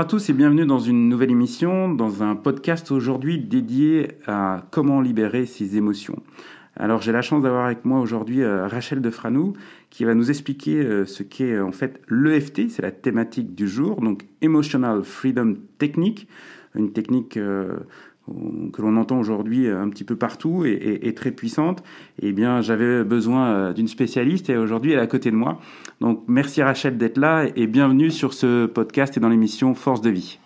À tous et bienvenue dans une nouvelle émission, dans un podcast aujourd'hui dédié à comment libérer ses émotions. Alors j'ai la chance d'avoir avec moi aujourd'hui euh, Rachel Defranou qui va nous expliquer euh, ce qu'est euh, en fait l'EFT, c'est la thématique du jour, donc Emotional Freedom Technique, une technique que l'on entend aujourd'hui un petit peu partout et, très puissante, eh bien, j'avais besoin euh, d'une spécialiste et aujourd'hui elle est à côté de moi. Donc, merci Rachel d'être là et bienvenue sur ce podcast et dans l'émission Force de vie.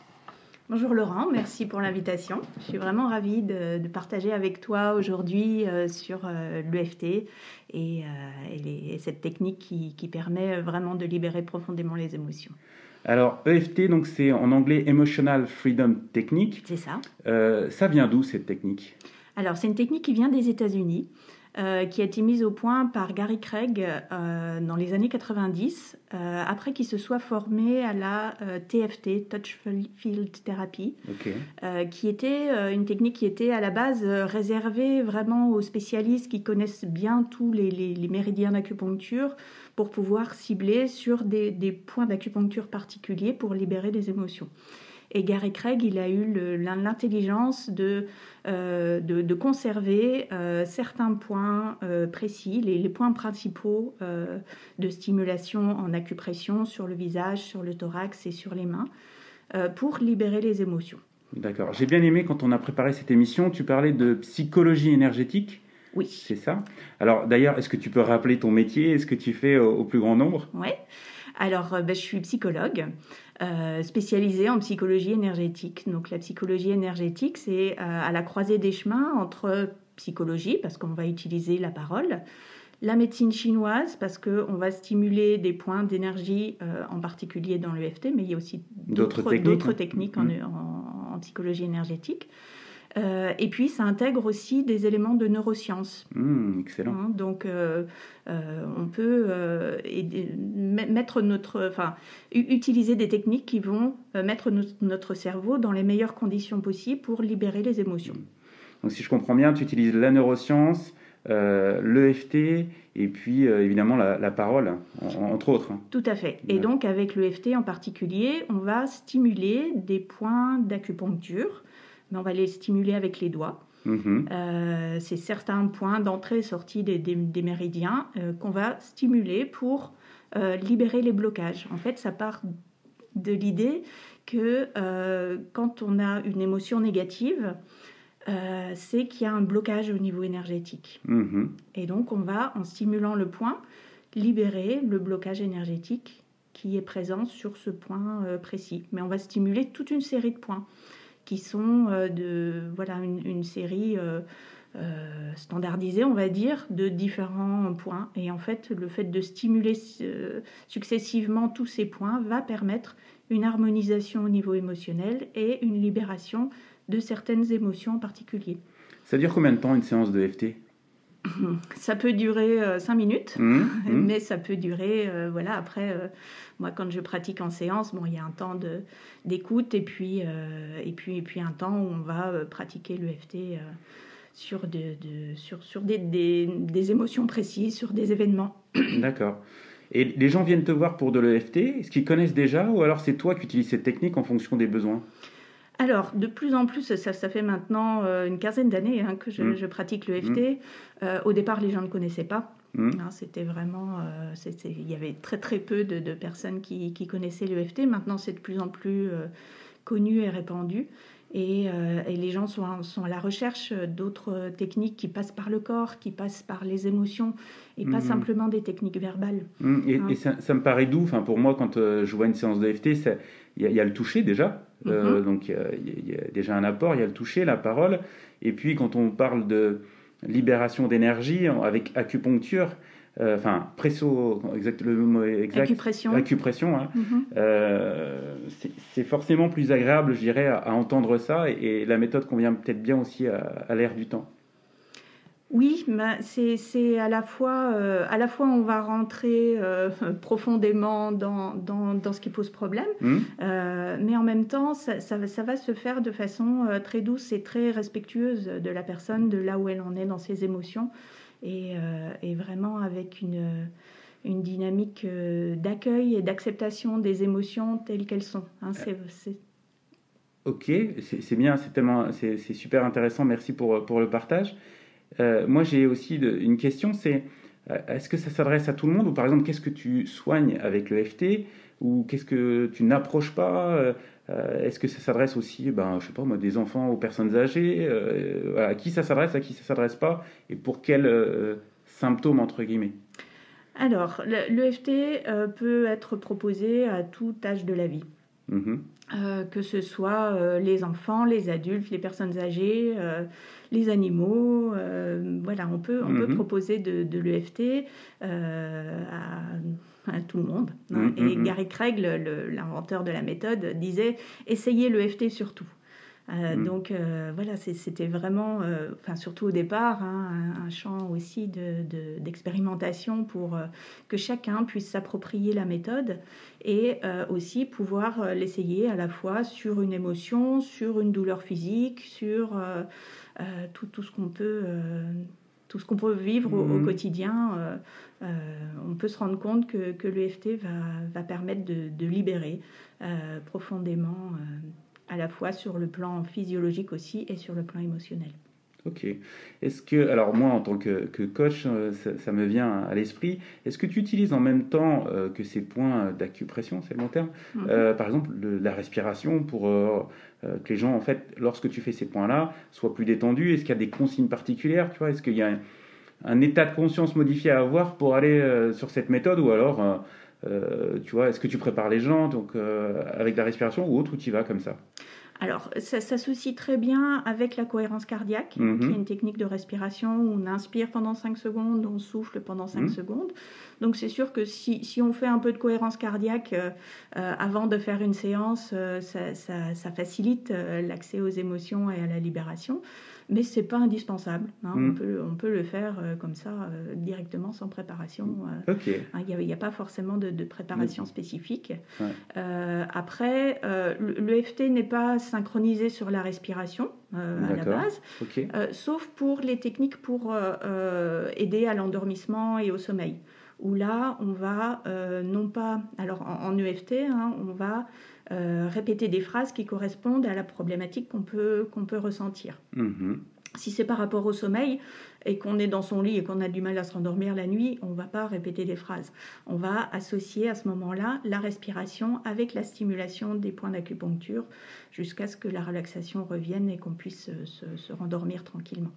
Bonjour Laurent, merci pour l'invitation. Je suis vraiment ravie de, partager avec toi aujourd'hui euh, sur euh, l'EFT et, cette technique qui permet vraiment de libérer profondément les émotions. Alors, EFT, donc c'est en anglais Emotional Freedom Technique. C'est ça. Euh, ça vient d'où cette technique? Alors, c'est une technique qui vient des États-Unis. Euh, qui a été mise au point par Gary Craig euh, dans les années 90, après qu'il se soit formé à la TFT, Touch Field Therapy, qui était une technique qui était à la base réservée vraiment aux spécialistes qui connaissent bien tous les, les méridiens d'acupuncture, pour pouvoir cibler sur des, points d'acupuncture particuliers pour libérer des émotions. Et Gary Craig, il a eu l'intelligence de, euh, de, conserver euh, certains points euh, précis, les, points principaux de stimulation en acupression sur le visage, sur le thorax et sur les mains, pour libérer les émotions. D'accord. J'ai bien aimé quand on a préparé cette émission, tu parlais de psychologie énergétique. Oui. C'est ça? Alors d'ailleurs, est-ce que tu peux rappeler ton métier? Est ce que tu fais au, plus grand nombre? Oui. Alors, ben, je suis psychologue. Euh, spécialisée en psychologie énergétique. Donc la psychologie énergétique, c'est euh, à la croisée des chemins entre psychologie, parce qu'on va utiliser la parole, la médecine chinoise, parce qu'on va stimuler des points d'énergie, en particulier dans l'EFT, mais il y a aussi d'autres techniques, hein. mm. en, psychologie énergétique. Euh, et puis, ça intègre aussi des éléments de neurosciences. Mmh, excellent. Hein, donc, euh, euh, on peut mettre notre, enfin, utiliser des techniques qui vont mettre notre cerveau dans les meilleures conditions possibles pour libérer les émotions. Donc, si je comprends bien, tu utilises la neuroscience, l'EFT et puis évidemment la, parole, entre autres. Tout à fait. Et donc, avec l'EFT en particulier, on va stimuler des points d'acupuncture on va les stimuler avec les doigts. Mhm. Euh, c'est certains points d'entrée et sortie des, méridiens euh, qu'on va stimuler pour euh, libérer les blocages. En fait, ça part de l'idée que quand on a une émotion négative, c'est qu'il y a un blocage au niveau énergétique. Mhm. Et donc, on va, en stimulant le point, libérer le blocage énergétique qui est présent sur ce point précis. Mais on va stimuler toute une série de points qui sont euh, de voilà une, série euh, euh, standardisée, on va dire, de différents points. Et en fait, le fait de stimuler successivement tous ces points va permettre une harmonisation au niveau émotionnel et une libération de certaines émotions en particulier. Ça dure combien de temps une séance de FT ça peut durer 5 minutes, mmh, mmh. mais ça peut durer, voilà, après, moi, quand je pratique en séance, bon, il y a un temps d'écoute et, puis, euh, et, puis, et puis un temps où on va euh, pratiquer l'EFT euh, sur, de, sur, sur des, des, émotions précises, sur des événements. D'accord. Et les gens viennent te voir pour de l'EFT Est-ce qu'ils connaissent déjà ou alors c'est toi qui utilises cette technique en fonction des besoins? Alors, de plus en plus, ça, ça fait maintenant une quinzaine d'années hein, que je, mmh. je, pratique l'EFT. Mmh. au départ, les gens ne connaissaient pas. Mmh. Hein, c'était vraiment, euh, il y avait très très peu de, personnes qui, connaissaient l'EFT. Maintenant, c'est de plus en plus euh, connu et répandu. Et, euh, les gens sont, sont, à la recherche d'autres techniques qui passent par le corps, qui passent par les émotions, et pas simplement des techniques verbales. Et, hein. ça, me paraît doux. Enfin, pour moi, quand je vois une séance d'EFT, il y, a le toucher déjà. Donc, il y, a déjà un apport, il y a le toucher, la parole. Et puis, quand on parle de libération d'énergie avec acupuncture, enfin presso, exact, le mot exact, acupression, acupression hein. mm-hmm. c'est forcément plus agréable, je dirais, à, entendre ça, et, la méthode convient peut-être bien aussi à, à l'ère du temps. Oui, c'est à la fois euh, à la fois on va rentrer euh, profondément dans, dans, ce qui pose problème, mmh. euh, mais en même temps ça, ça, va se faire de façon très douce et très respectueuse de la personne, de là où elle en est dans ses émotions, et, et vraiment avec une, une dynamique d'accueil et d'acceptation des émotions telles qu'elles sont. Hein, c'est Ok, c'est bien, c'est tellement c'est super intéressant. Merci pour, pour le partage. Euh, moi, j'ai aussi une question, c'est euh, est-ce que ça s'adresse à tout le monde ou par exemple, qu'est-ce que tu soignes avec le FT ou qu'est-ce que tu n'approches pas euh, Est-ce que ça s'adresse aussi, ben, je sais pas moi, des enfants aux personnes âgées À qui ça s'adresse, à qui ça s'adresse pas Et pour quels symptômes entre guillemets? Alors, l'EFT peut être proposé à tout âge de la vie. Mmh que ce soit les enfants, les adultes, les personnes âgées, les animaux. Euh, voilà, on peut, on peut mhm. proposer de, l'EFT euh, à, tout le monde. Hein. Mhm, Et mhm. Gary Craig, l'inventeur de la méthode, disait essayez l'EFT surtout. Euh, donc voilà, c'était vraiment, enfin surtout au départ, hein, un, champ aussi d'expérimentation de, pour que chacun puisse s'approprier la méthode et aussi pouvoir l'essayer à la fois sur une émotion, sur une douleur physique, sur euh, tout, tout, ce qu'on peut euh, tout ce qu'on peut vivre au, mhm. quotidien, euh, on peut se rendre compte que, que l'EFT va, va, permettre de, de libérer profondément, à la fois sur le plan physiologique aussi et sur le plan émotionnel. Ok. Est-ce que, alors moi en tant que, que coach, ça, me vient à l'esprit, est-ce que tu utilises en même temps que ces points d'acupression, c'est le bon terme, mhm. par exemple la respiration pour euh, que les gens, en fait, lorsque tu fais ces points-là, soient plus détendus? Est-ce qu'il y a des consignes particulières tu vois? Est-ce qu'il y a un, état de conscience modifié à avoir pour aller euh, sur cette méthode? Ou alors, euh, tu vois, est-ce que tu prépares les gens donc, avec la respiration ou autre, ou tu y vas comme ça alors, ça s'associe très bien avec la cohérence cardiaque, mhm. qui est une technique de respiration où on inspire pendant 5 secondes, on souffle pendant 5 mhm. secondes. Donc, c'est sûr que si, si, on fait un peu de cohérence cardiaque euh, euh, avant de faire une séance, euh, ça, ça, facilite l'accès aux émotions et à la libération mais c'est pas indispensable. Hein. On, mm. peut, on peut le faire euh, comme ça euh, directement sans préparation. Euh. Hein, il n'y a, pas forcément de, préparation mm. spécifique. après, l'EFT n'est pas synchronisé sur la respiration à la base, sauf pour les techniques pour aider à l'endormissement et au sommeil. Où là, on va non pas, alors en, EFT, hein, on va euh, répéter des phrases qui correspondent à la problématique qu'on peut, qu'on peut ressentir. Mhm. Si c'est par rapport au sommeil et qu'on est dans son lit et qu'on a du mal à se rendormir la nuit, on ne va pas répéter des phrases. On va associer à ce moment-là la respiration avec la stimulation des points d'acupuncture jusqu'à ce que la relaxation revienne et qu'on puisse se, rendormir tranquillement.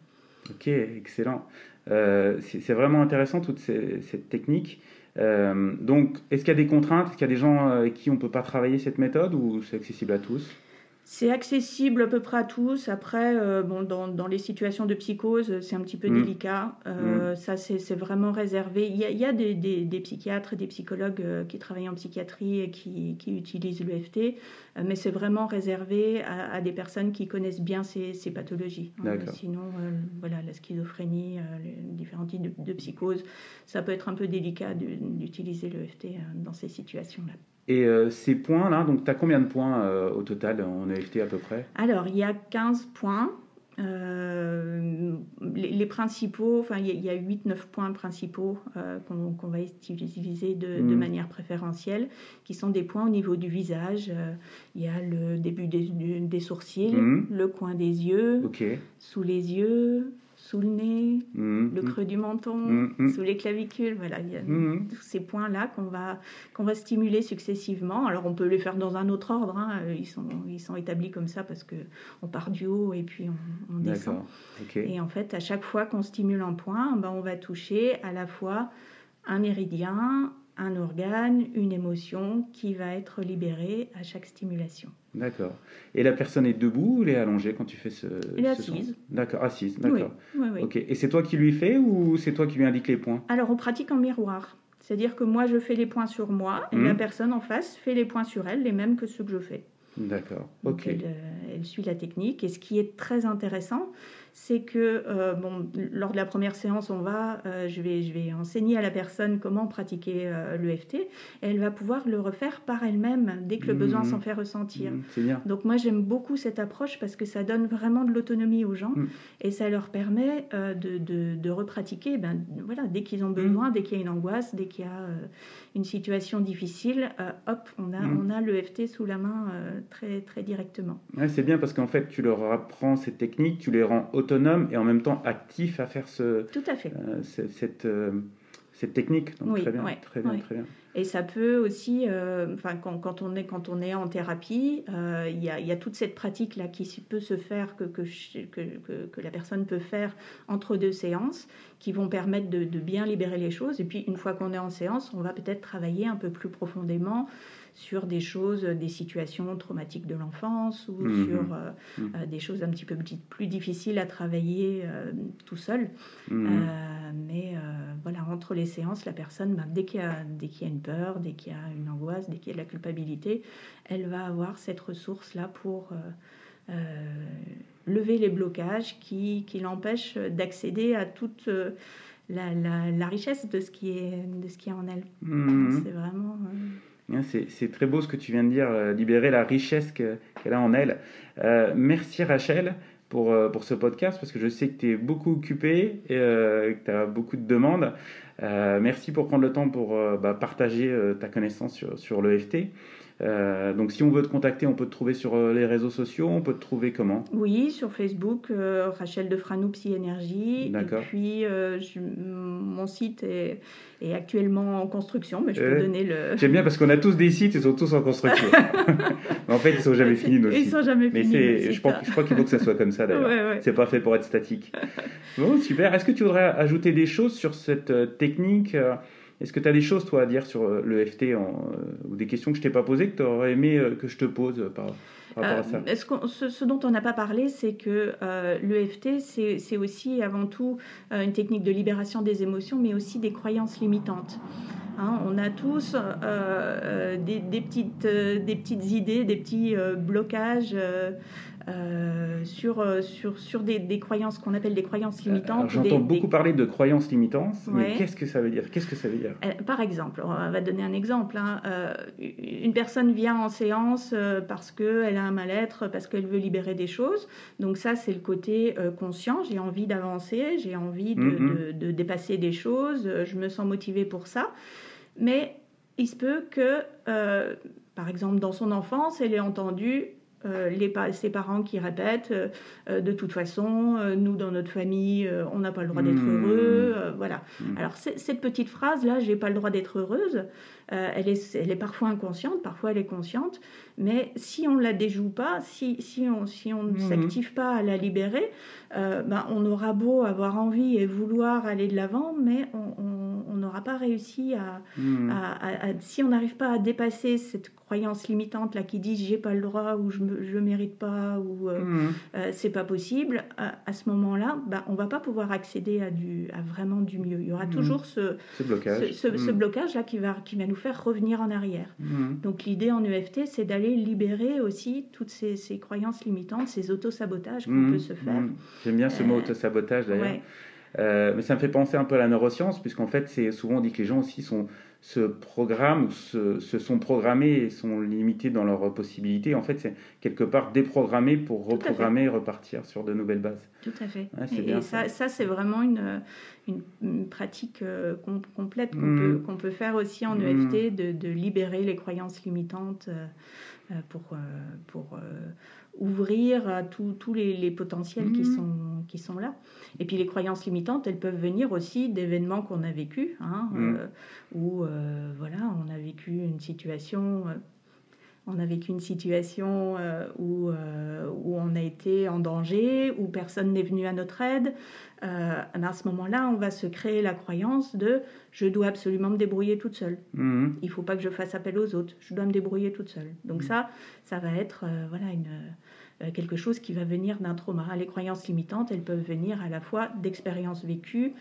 Ok, excellent. Euh, c'est vraiment intéressant toute cette technique. Euh, donc, est-ce qu'il y a des contraintes? Est-ce qu'il y a des gens avec qui on ne peut pas travailler cette méthode ou c'est accessible à tous? C'est accessible à peu près à tous. Après, euh, bon, dans, dans, les situations de psychose, c'est un petit peu mm. délicat. Euh, mm. Ça, c'est vraiment réservé. Il y a, il y a des, des, des, psychiatres et des psychologues euh, qui travaillent en psychiatrie et qui, qui utilisent l'EFT, mais c'est vraiment réservé à, des personnes qui connaissent bien ces, ces pathologies. Hein. Sinon, voilà, la schizophrénie, les différents types de, de psychose, ça peut être un peu délicat d'utiliser l'EFT dans ces situations-là. Et euh, ces points-là, donc tu as combien de points euh, au total en EFT à peu près? Alors, il y a 15 points. Euh, les, principaux, enfin, il y a, 8-9 points principaux qu'on va utiliser de, de, hmm. manière préférentielle, qui sont des points au niveau du visage. Il y a le début des, des sourcils, hmm. le coin des yeux, sous les yeux, sous le nez, mm-hmm. le creux du menton, mm-hmm. sous les clavicules. Voilà, il y a mm-hmm. tous ces points-là qu'on va, qu'on va stimuler successivement. Alors, on peut les faire dans un autre ordre. Hein. Ils, sont, ils sont établis comme ça parce qu'on part du haut et puis on, on descend. Et en fait, à chaque fois qu'on stimule un point, ben, on va toucher à la fois un méridien, un organe, une émotion qui va être libérée à chaque stimulation. D'accord. Et la personne est debout ou elle est allongée quand tu fais ce Elle est assise. D'accord, assise, d'accord. Oui, oui, Ok. Et c'est toi qui lui fais ou c'est toi qui lui indique les points? Alors on pratique en miroir. C'est-à-dire que moi je fais les points sur moi et la mmh. personne en face fait les points sur elle, les mêmes que ceux que je fais. D'accord. Ok. Elle, euh, elle, suit la technique et ce qui est très intéressant, c'est que euh, bon, lors de la première séance, on va, euh, je, vais, je vais enseigner à la personne comment pratiquer euh, l'EFT et elle va pouvoir le refaire par elle-même dès que le besoin mmh. s'en fait ressentir. Mmh, bien. Donc moi j'aime beaucoup cette approche parce que ça donne vraiment de l'autonomie aux gens mmh. et ça leur permet de, de, de, repratiquer ben, voilà, dès qu'ils ont besoin, dès qu'il y a une angoisse, dès qu'il y a une situation difficile, hop, on a, on a l'EFT sous la main très, très directement. Ouais, c'est bien parce qu'en fait tu leur apprends ces techniques, tu les rends autonome et en même temps actif à faire ce, Tout à fait. Euh, cette, euh, cette technique. Donc, très bien, très bien, très bien. Et ça peut aussi, euh, enfin, quand, quand, on est, quand on est en thérapie, il y, a, y, a, toute cette pratique-là qui peut se faire, que, que, que, que, la personne peut faire entre deux séances, qui vont permettre de, de bien libérer les choses. Et puis, une fois qu'on est en séance, on va peut-être travailler un peu plus profondément sur des choses, des situations traumatiques de l'enfance ou mhm. sur euh, mhm. euh, des choses un petit peu plus difficiles à travailler euh, tout seul. Mhm. mais voilà, entre les séances, la personne, ben, dès qu'il y, y, a une peur, dès qu'il y a une angoisse, dès qu'il y a de la culpabilité, elle va avoir cette ressource-là pour lever les blocages qui, qui l'empêchent d'accéder à toute... La, la, richesse de ce qui est, de ce qui est en elle. C'est vraiment. C'est très beau ce que tu viens de dire, euh, libérer la richesse qu'elle a en elle. Euh, merci Rachel pour, euh, pour ce podcast parce que je sais que tu es beaucoup occupé et que tu as beaucoup de demandes. merci pour prendre le temps pour bah, partager ta connaissance sur, sur l'EFT. Euh, donc si on veut te contacter, on peut te trouver sur euh, les réseaux sociaux, on peut te trouver comment? Oui, sur Facebook, euh, Rachel de Franou Psy Énergie. Et puis mon site est, est, actuellement en construction, mais je peux donner le... J'aime bien parce qu'on a tous des sites, ils sont tous en construction. en fait, ils sont jamais finis nos sites. Ils sont jamais mais finis. Je, crois, je crois qu'il faut que ça soit comme ça d'ailleurs. C'est pas fait pour être statique. Bon, super. Est-ce que tu voudrais ajouter des choses sur cette technique est-ce que tu as des choses, toi, à dire sur euh, le FT en, euh, ou des questions que je t'ai pas posées que tu aurais aimé euh, que je te pose par, rapport à ça? ce, ce, dont on n'a pas parlé, c'est que l'EFT, c'est aussi avant tout une technique de libération des émotions, mais aussi des croyances limitantes. Hein, on a tous des, des, petites, des petites idées, des petits blocages euh, sur, euh, sur, sur des, des croyances qu'on appelle des croyances limitantes. J'entends beaucoup parler de croyances limitantes, mais qu'est-ce que ça veut dire? Qu'est-ce que ça veut dire? Euh, Par exemple, on va donner un exemple. Hein. une personne vient en séance parce qu'elle a un mal-être, parce qu'elle veut libérer des choses. Donc ça, c'est le côté conscient. J'ai envie d'avancer, j'ai envie de, mm-hmm. de, de, dépasser des choses, je me sens motivée pour ça. Mais il se peut que, par exemple, dans son enfance, elle ait entendu euh, les, ses parents qui répètent euh, euh, de toute façon, nous dans notre famille, on n'a pas le droit d'être hmm. heureux. voilà. Hmm. Alors, cette petite phrase-là, j'ai pas le droit d'être heureuse, elle, est, elle est parfois inconsciente, parfois elle est consciente, mais si on ne la déjoue pas, si, si on si on ne hmm. s'active pas à la libérer, ben, on aura beau avoir envie et vouloir aller de l'avant, mais on n'aura pas réussi à, à, si on n'arrive pas à dépasser cette croyances limitantes là qui disent j'ai pas le droit ou je ne mérite pas ou euh, mmh. euh, c'est pas possible à, ce moment-là bah, on va pas pouvoir accéder à du à vraiment du mieux. Il y aura mmh. toujours ce, ce blocage. ce, mmh. blocage là qui va qui va nous faire revenir en arrière. Donc l'idée en EFT c'est d'aller libérer aussi toutes ces, ces croyances limitantes ces auto-sabotages qu'on peut se faire. J'aime bien ce mot euh, auto-sabotage d'ailleurs mais ça me fait penser un peu à la neuroscience puisqu'en fait c'est souvent on dit que les gens aussi sont se programment ou se, sont programmés et sont limités dans leurs possibilités. En fait, c'est quelque part déprogrammé pour reprogrammer et repartir sur de nouvelles bases. Tout à fait. et, ça, ça, c'est vraiment une, une, pratique euh, complète qu'on mmh. peut, qu'on peut, faire aussi en mmh. EFT, de, de, libérer les croyances limitantes euh, euh, pour, pour ouvrir à tous les, potentiels qui, mmh. sont, qui sont là. Et puis les croyances limitantes, elles peuvent venir aussi d'événements qu'on a vécus, hein, mmh. euh, où euh, voilà, on a vécu une situation. Euh, on a vécu une situation où, où on a été en danger, où personne n'est venu à notre aide, à ce moment-là, on va se créer la croyance de je dois absolument me débrouiller toute seule. Mmh. Il ne faut pas que je fasse appel aux autres, je dois me débrouiller toute seule. Donc mmh. ça, ça va être voilà une euh, quelque chose qui va venir d'un trauma. Les croyances limitantes, elles peuvent venir à la fois d'expériences vécues,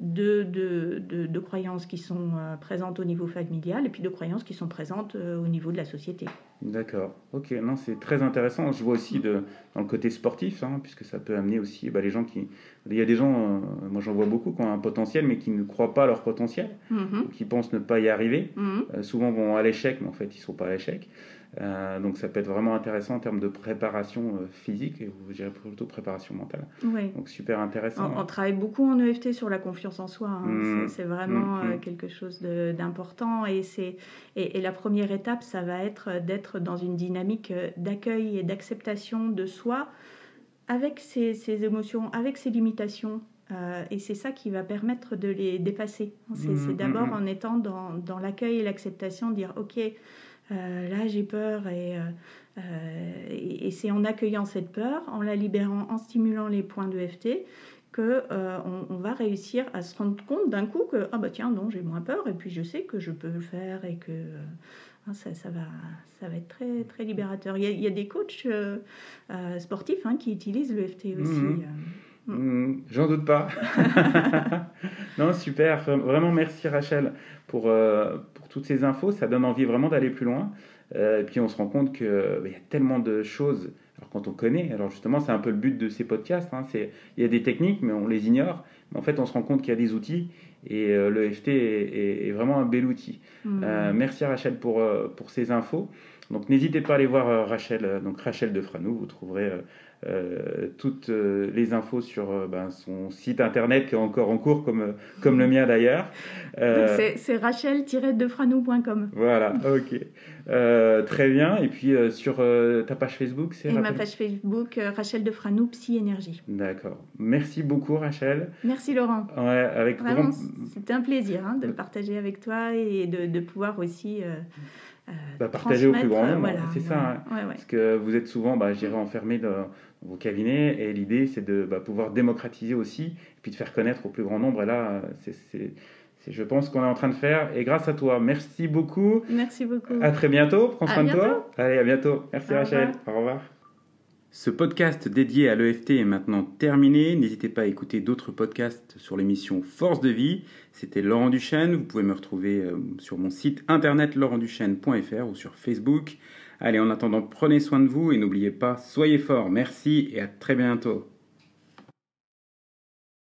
de, de, de, croyances qui sont euh, présentes au niveau familial et puis de croyances qui sont présentes euh, au niveau de la société. D'accord, ok, non, c'est très intéressant. Je vois aussi de, dans le côté sportif, hein, puisque ça peut amener aussi bah, les gens qui. Il y a des gens, moi j'en vois beaucoup, qui ont un potentiel mais qui ne croient pas à leur potentiel, mm-hmm. qui pensent ne pas y arriver. Mm-hmm. souvent vont à l'échec, mais en fait ils ne sont pas à l'échec. Euh, donc ça peut être vraiment intéressant en termes de préparation euh, physique et vous dirais plutôt préparation mentale. Donc super intéressant. On, travaille beaucoup en EFT sur la confiance en soi. Hein. Mmh. C'est vraiment mmh, mmh. Euh, quelque chose d'important et, et, et, la première étape, ça va être d'être dans une dynamique d'accueil et d'acceptation de soi avec ses, ses, émotions, avec ses limitations. et c'est ça qui va permettre de les dépasser. C'est d'abord en étant dans, dans l'accueil et l'acceptation, dire ok, euh, là j'ai peur et, euh, euh, et, c'est en accueillant cette peur, en la libérant, en stimulant les points de FT que on, va réussir à se rendre compte d'un coup que ah bah tiens non j'ai moins peur et puis je sais que je peux le faire et que hein, ça, ça, va, ça va être très, très libérateur. Il y a, il y a des coachs sportifs hein, qui utilisent l'EFT aussi. Mmh. Mmh, j'en doute pas. non, super. Vraiment, merci Rachel pour toutes ces infos. Ça donne envie vraiment d'aller plus loin. Euh, et puis on se rend compte qu'il bah, y a tellement de choses. Alors quand on connaît, alors justement, c'est un peu le but de ces podcasts. Hein, il y a des techniques, mais on les ignore. Mais en fait, on se rend compte qu'il y a des outils. Et euh, le FT est, est, vraiment un bel outil. Mmh. merci Rachel pour, pour ces infos. Donc n'hésitez pas à aller voir Rachel, donc Rachel de Franou. Vous trouverez euh, toutes euh, les infos sur euh, ben, son site internet qui est encore en cours, comme, comme le mien d'ailleurs. c'est rachel-defranou.com. Voilà, ok. très bien. Et puis sur ta page Facebook, c'est. Ma page Facebook, Rachel Defranou, Psy Énergie. D'accord. Merci beaucoup, Rachel. Merci, Laurent. Ouais, avec Vraiment, c'était un plaisir hein, de partager avec toi et de, de pouvoir aussi. Bah, partager au plus grand nombre, c'est ça. Hein. Parce que vous êtes souvent, bah, j'irai enfermé dans, vos cabinets. Et l'idée, c'est de bah, pouvoir démocratiser aussi, et puis de faire connaître au plus grand nombre. Et là, c'est, je pense qu'on est en train de faire. Et grâce à toi, merci beaucoup. Merci beaucoup. À très bientôt. Prends soin de toi. Allez, à bientôt. Merci Rachel. Au revoir. Ce podcast dédié à l'EFT est maintenant terminé. N'hésitez pas à écouter d'autres podcasts sur l'émission Force de vie. C'était Laurent Duchesne. Vous pouvez me retrouver euh, sur mon site internet laurentduchesne.fr ou sur Facebook. Allez, en attendant, prenez soin de vous et n'oubliez pas, soyez forts. Merci et à très bientôt.